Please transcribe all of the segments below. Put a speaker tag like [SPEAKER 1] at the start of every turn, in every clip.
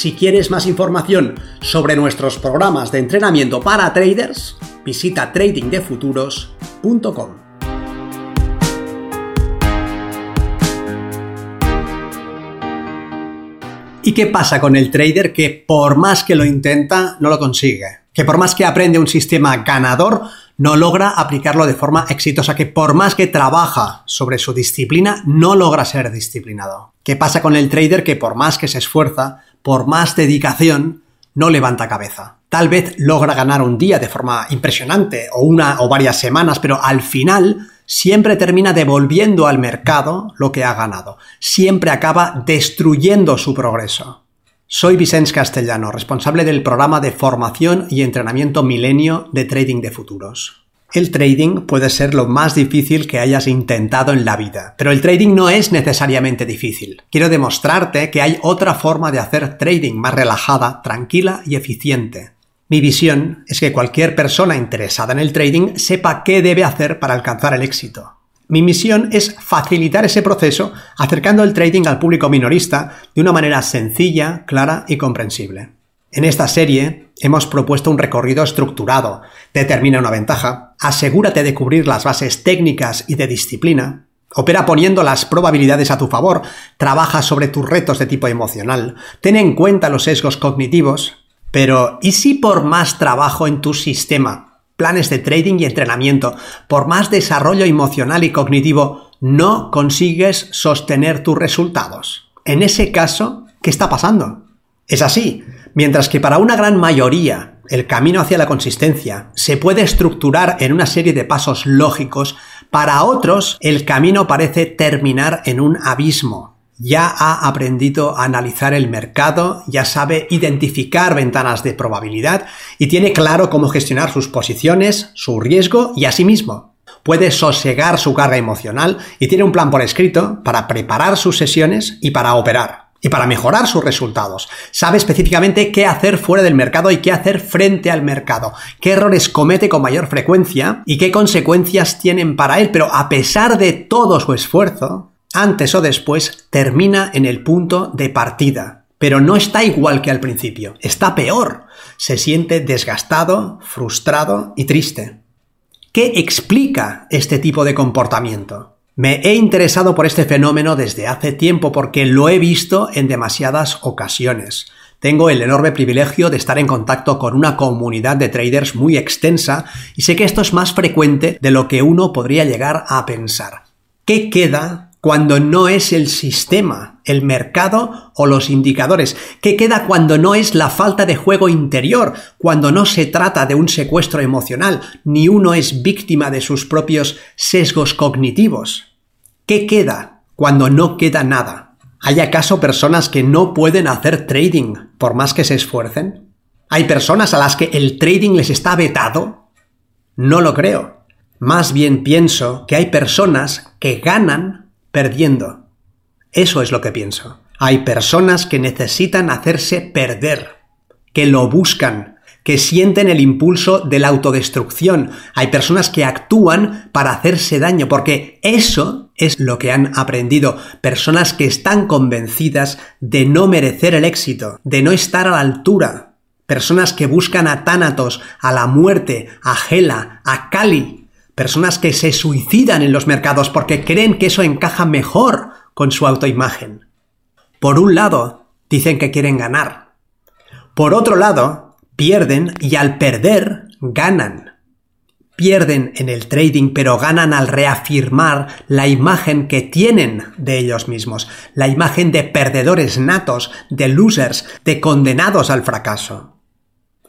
[SPEAKER 1] Si quieres más información sobre nuestros programas de entrenamiento para traders, visita tradingdefuturos.com. ¿Y qué pasa con el trader que por más que lo intenta, no lo consigue? Que por más que aprende un sistema ganador, no logra aplicarlo de forma exitosa, que por más que trabaja sobre su disciplina, no logra ser disciplinado. ¿Qué pasa con el trader que por más que se esfuerza, por más dedicación, no levanta cabeza? Tal vez logra ganar un día de forma impresionante, o una o varias semanas, pero al final siempre termina devolviendo al mercado lo que ha ganado. Siempre acaba destruyendo su progreso. Soy Vicente Castellano, responsable del programa de formación y entrenamiento milenio de trading de futuros. El trading puede ser lo más difícil que hayas intentado en la vida, pero el trading no es necesariamente difícil. Quiero demostrarte que hay otra forma de hacer trading más relajada, tranquila y eficiente. Mi visión es que cualquier persona interesada en el trading sepa qué debe hacer para alcanzar el éxito. Mi misión es facilitar ese proceso acercando el trading al público minorista de una manera sencilla, clara y comprensible. En esta serie hemos propuesto un recorrido estructurado. Determina una ventaja, asegúrate de cubrir las bases técnicas y de disciplina, Opera poniendo las probabilidades a tu favor, trabaja sobre tus retos de tipo emocional, ten en cuenta los sesgos cognitivos, pero ¿y si por más trabajo en tu sistema planes de trading y entrenamiento, por más desarrollo emocional y cognitivo, no consigues sostener tus resultados. En ese caso, ¿qué está pasando? Es así, mientras que para una gran mayoría el camino hacia la consistencia se puede estructurar en una serie de pasos lógicos, para otros el camino parece terminar en un abismo ya ha aprendido a analizar el mercado, ya sabe identificar ventanas de probabilidad y tiene claro cómo gestionar sus posiciones, su riesgo y a sí mismo. Puede sosegar su carga emocional y tiene un plan por escrito para preparar sus sesiones y para operar. Y para mejorar sus resultados. Sabe específicamente qué hacer fuera del mercado y qué hacer frente al mercado. Qué errores comete con mayor frecuencia y qué consecuencias tienen para él. Pero a pesar de todo su esfuerzo, antes o después termina en el punto de partida. Pero no está igual que al principio, está peor. Se siente desgastado, frustrado y triste. ¿Qué explica este tipo de comportamiento? Me he interesado por este fenómeno desde hace tiempo porque lo he visto en demasiadas ocasiones. Tengo el enorme privilegio de estar en contacto con una comunidad de traders muy extensa y sé que esto es más frecuente de lo que uno podría llegar a pensar. ¿Qué queda cuando no es el sistema, el mercado o los indicadores? ¿Qué queda cuando no es la falta de juego interior, cuando no se trata de un secuestro emocional, ni uno es víctima de sus propios sesgos cognitivos? ¿Qué queda cuando no queda nada? ¿Hay acaso personas que no pueden hacer trading por más que se esfuercen? ¿Hay personas a las que el trading les está vetado? No lo creo. Más bien pienso que hay personas que ganan perdiendo. Eso es lo que pienso. Hay personas que necesitan hacerse perder, que lo buscan, que sienten el impulso de la autodestrucción. Hay personas que actúan para hacerse daño, porque eso es lo que han aprendido. Personas que están convencidas de no merecer el éxito, de no estar a la altura. Personas que buscan a Tánatos, a la muerte, a Gela, a Kali, personas que se suicidan en los mercados porque creen que eso encaja mejor con su autoimagen. Por un lado, dicen que quieren ganar. Por otro lado, pierden y al perder, ganan. Pierden en el trading, pero ganan al reafirmar la imagen que tienen de ellos mismos, la imagen de perdedores natos, de losers, de condenados al fracaso.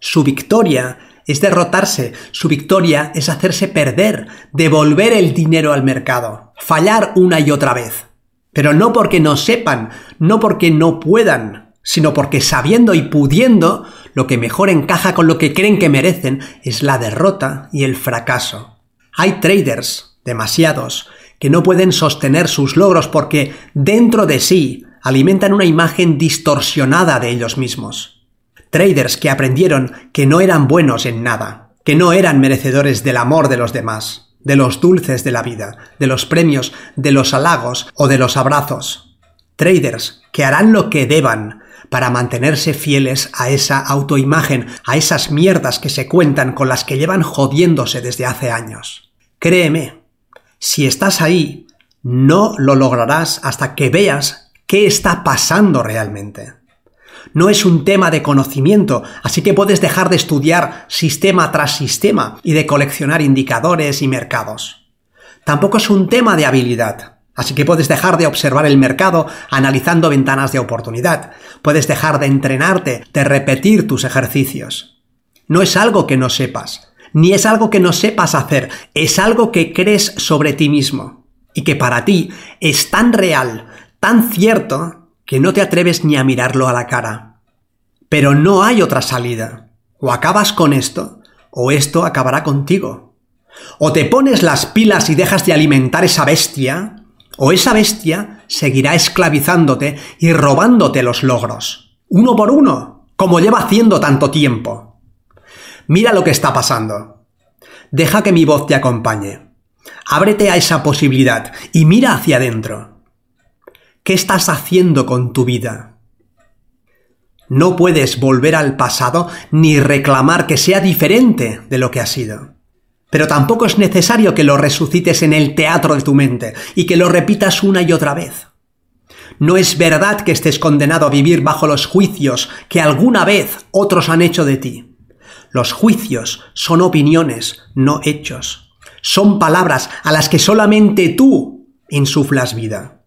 [SPEAKER 1] Su victoria es derrotarse, su victoria es hacerse perder, devolver el dinero al mercado, fallar una y otra vez. Pero no porque no sepan, no porque no puedan, sino porque sabiendo y pudiendo, lo que mejor encaja con lo que creen que merecen es la derrota y el fracaso. Hay traders, demasiados, que no pueden sostener sus logros porque dentro de sí alimentan una imagen distorsionada de ellos mismos. Traders que aprendieron que no eran buenos en nada, que no eran merecedores del amor de los demás, de los dulces de la vida, de los premios, de los halagos o de los abrazos. Traders que harán lo que deban para mantenerse fieles a esa autoimagen, a esas mierdas que se cuentan con las que llevan jodiéndose desde hace años. Créeme, si estás ahí, no lo lograrás hasta que veas qué está pasando realmente. No es un tema de conocimiento, así que puedes dejar de estudiar sistema tras sistema y de coleccionar indicadores y mercados. Tampoco es un tema de habilidad, así que puedes dejar de observar el mercado analizando ventanas de oportunidad, puedes dejar de entrenarte, de repetir tus ejercicios. No es algo que no sepas, ni es algo que no sepas hacer, es algo que crees sobre ti mismo y que para ti es tan real, tan cierto, que no te atreves ni a mirarlo a la cara. Pero no hay otra salida. O acabas con esto, o esto acabará contigo. O te pones las pilas y dejas de alimentar esa bestia, o esa bestia seguirá esclavizándote y robándote los logros, uno por uno, como lleva haciendo tanto tiempo. Mira lo que está pasando. Deja que mi voz te acompañe. Ábrete a esa posibilidad y mira hacia adentro. ¿Qué estás haciendo con tu vida? No puedes volver al pasado ni reclamar que sea diferente de lo que ha sido. Pero tampoco es necesario que lo resucites en el teatro de tu mente y que lo repitas una y otra vez. No es verdad que estés condenado a vivir bajo los juicios que alguna vez otros han hecho de ti. Los juicios son opiniones, no hechos. Son palabras a las que solamente tú insuflas vida.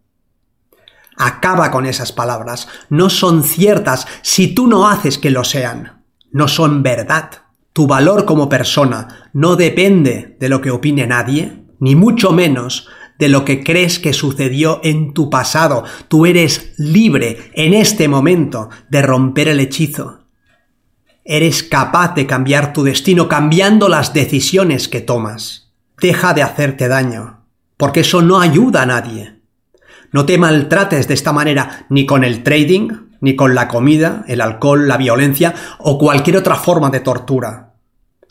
[SPEAKER 1] Acaba con esas palabras. No son ciertas si tú no haces que lo sean. No son verdad. Tu valor como persona no depende de lo que opine nadie, ni mucho menos de lo que crees que sucedió en tu pasado. Tú eres libre en este momento de romper el hechizo Eres capaz de cambiar tu destino cambiando las decisiones que tomas. Deja de hacerte daño, porque eso no ayuda a nadie. No te maltrates de esta manera ni con el trading, ni con la comida, el alcohol, la violencia o cualquier otra forma de tortura.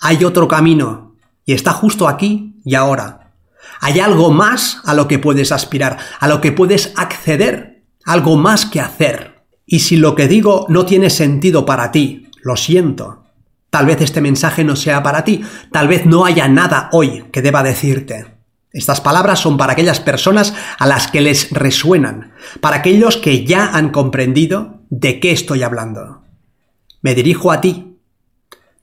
[SPEAKER 1] Hay otro camino, y está justo aquí y ahora. Hay algo más a lo que puedes aspirar, a lo que puedes acceder, algo más que hacer. Y si lo que digo no tiene sentido para ti, lo siento. Tal vez este mensaje no sea para ti, tal vez no haya nada hoy que deba decirte. Estas palabras son para aquellas personas a las que les resuenan, para aquellos que ya han comprendido de qué estoy hablando. Me dirijo a ti.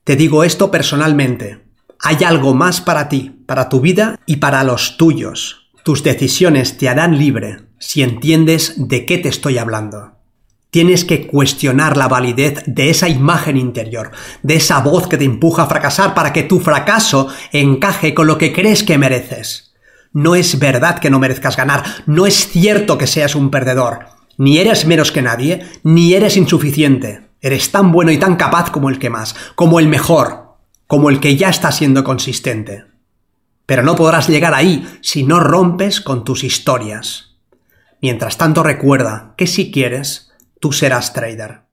[SPEAKER 1] Te digo esto personalmente. Hay algo más para ti, para tu vida y para los tuyos. Tus decisiones te harán libre si entiendes de qué te estoy hablando. Tienes que cuestionar la validez de esa imagen interior, de esa voz que te empuja a fracasar para que tu fracaso encaje con lo que crees que mereces. No es verdad que no merezcas ganar, no es cierto que seas un perdedor. Ni eres menos que nadie, ni eres insuficiente. Eres tan bueno y tan capaz como el que más, como el mejor, como el que ya está siendo consistente. Pero no podrás llegar ahí si no rompes con tus historias. Mientras tanto recuerda que si quieres, tú serás trader.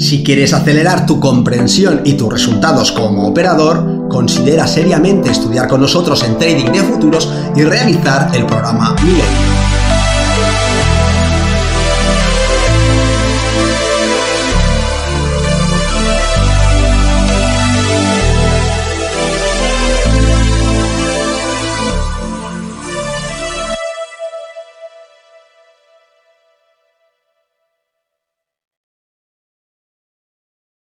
[SPEAKER 1] Si quieres acelerar tu comprensión y tus resultados como operador, considera seriamente estudiar con nosotros en Trading de Futuros y realizar el programa Milenio.